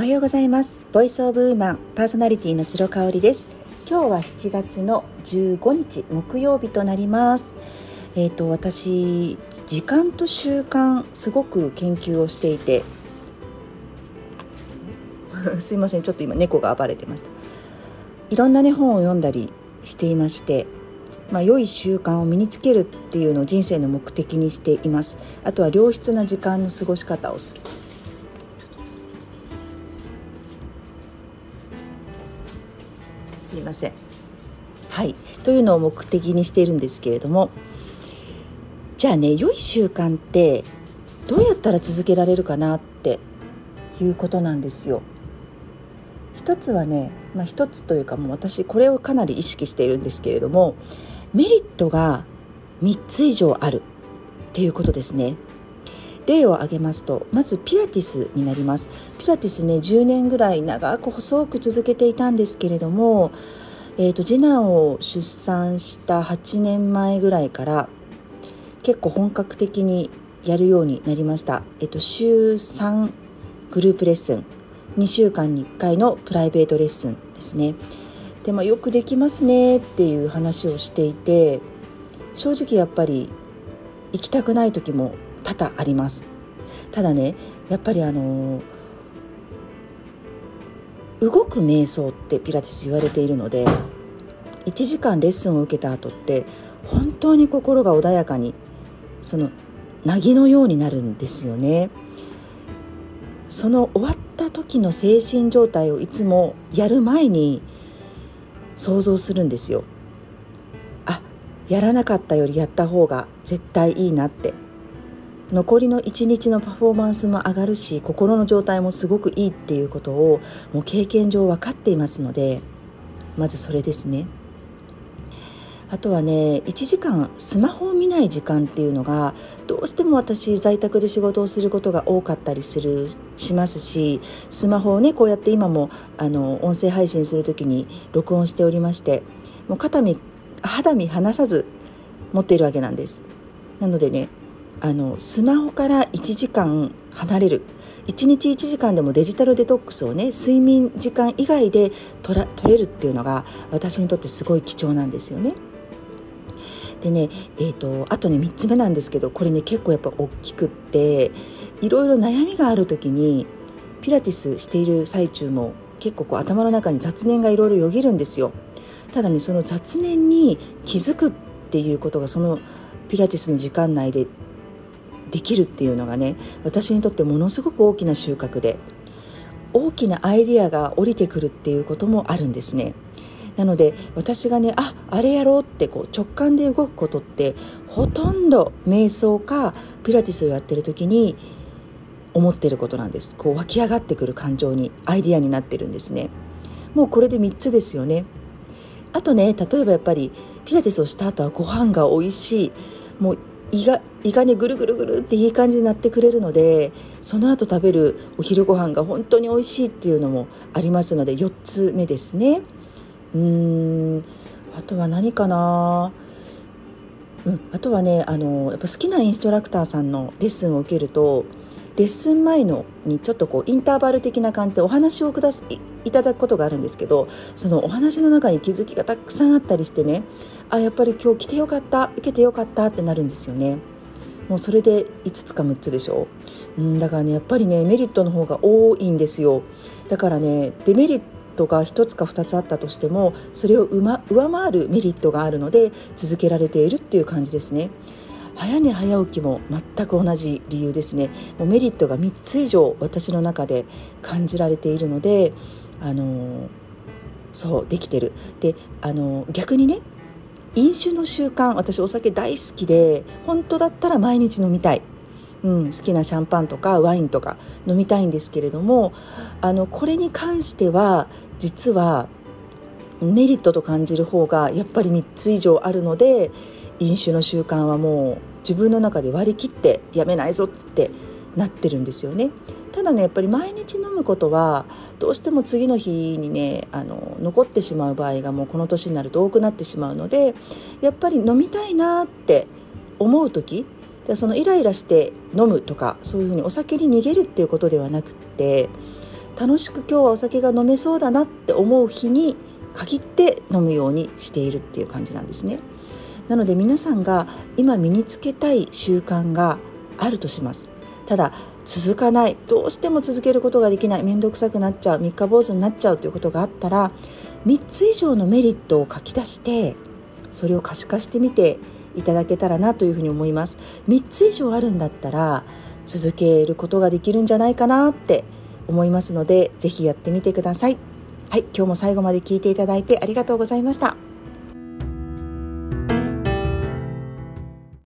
おはようございます。ボイスオブウーマンパーソナリティの鶴香織です。今日は7月の15日木曜日となります。えっ、ー、と私時間と習慣すごく研究をしていて すいませんちょっと今猫が暴れてました。いろんなね本を読んだりしていましてまあ、良い習慣を身につけるっていうのを人生の目的にしています。あとは良質な時間の過ごし方をする。ません。はい。というのを目的にしているんですけれどもじゃあね良い習慣ってどうやったら続けられるかなっていうことなんですよ。一つはね、まあ、一つというかもう私これをかなり意識しているんですけれどもメリットが3つ以上あるっていうことですね。例を挙げますとまずピラティスになります。ピラティスね10年ぐらい長く細く続けていたんですけれども、えーと、次男を出産した8年前ぐらいから結構本格的にやるようになりました、えーと週3グループレッスン。2週間に1回のプライベートレッスンですね。でもよくできますねっていう話をしていて正直やっぱり行きたくない時も多々あります。ただねやっぱりあの動く瞑想ってピラティス言われているので1時間レッスンを受けた後って本当に心が穏やかにその凪のようになるんですよね。その終わった時の精神状態をいつもやる前に想像するんですよ。あやらなかったよりやった方が絶対いいなって。残りの一日のパフォーマンスも上がるし心の状態もすごくいいっていうことをもう経験上分かっていますのでまずそれですね。あとはね1時間スマホを見ない時間っていうのがどうしても私在宅で仕事をすることが多かったりするしますしスマホをねこうやって今もあの音声配信する時に録音しておりましてもう肩身肌身離さず持っているわけなんです。なのでねあのスマホから1時間離れる1日1時間でもデジタルデトックスをね睡眠時間以外で取ら取れるっていうのが私にとってすごい貴重なんですよね。でね、えーと、あとね3つ目なんですけどこれね結構やっぱ大きくっていろいろ悩みがある時にピラティスしている最中も結構こう頭の中に雑念がいろいろよぎるんですよただねその雑念に気づくっていうことがそのピラティスの時間内でできるっていうのがね私にとってものすごく大きな収穫で大きなアイデアが降りてくるっていうこともあるんですね。なので私がねああれやろうってこう直感で動くことってほとんど瞑想かピラティスをやってる時に思ってることなんです。こう湧き上がってくる感情にアイデアになってるんですね。もうこれで3つですよね。あとね例えばやっぱりピラティスをした後はご飯が美味しい。もう胃が胃がねぐるぐるぐるっていい感じになってくれるのでその後食べるお昼ご飯が本当に美味しいっていうのもありますので4つ目ですね。うん。あとは何かな。うん、あとはねあのやっぱ好きなインストラクターさんのレッスンを受けるとレッスン前のにちょっとこうインターバル的な感じでお話をくだすいただくことがあるんですけどそのお話の中に気づきがたくさんあったりしてねあやっぱり今日来てよかった受けてよかったってなるんですよね。もうそれで5つか6つでしょ、うん、だからねやっぱりねメリットの方が多いんですよだからねデメリットが1つか2つあったとしてもそれを上回るメリットがあるので続けられているっていう感じですね。早寝早起きも全く同じ理由ですね。もうメリットが3つ以上私の中で感じられているのであのそうできてる。であの逆にね飲酒の習慣私お酒大好きで本当だったら毎日飲みたい。うん、好きなシャンパンとかワインとか飲みたいんですけれどもあのこれに関しては実はメリットと感じる方がやっぱり3つ以上あるので飲酒の習慣はもう自分の中で割り切ってやめないぞってなってるんですよね。ただねやっぱり毎日飲むことはどうしても次の日にねあの残ってしまう場合がもうこの年になると多くなってしまうのでやっぱり飲みたいなって思う時そのイライラして飲むとかそういうふうにお酒に逃げるっていうことではなくって楽しく今日はお酒が飲めそうだなって思う日に限って飲むようにしているっていう感じなんですねなので皆さんが今身につけたい習慣があるとします。ただ続かないどうしても続けることができない面倒くさくなっちゃう三日坊主になっちゃうということがあったら3つ以上のメリットを書き出してそれを可視化してみていただけたらなというふうに思います。3つ以上あるんだったら続けることができるんじゃないかなって思いますのでぜひやってみてください。はい今日も最後まで聞いていただいてありがとうございました。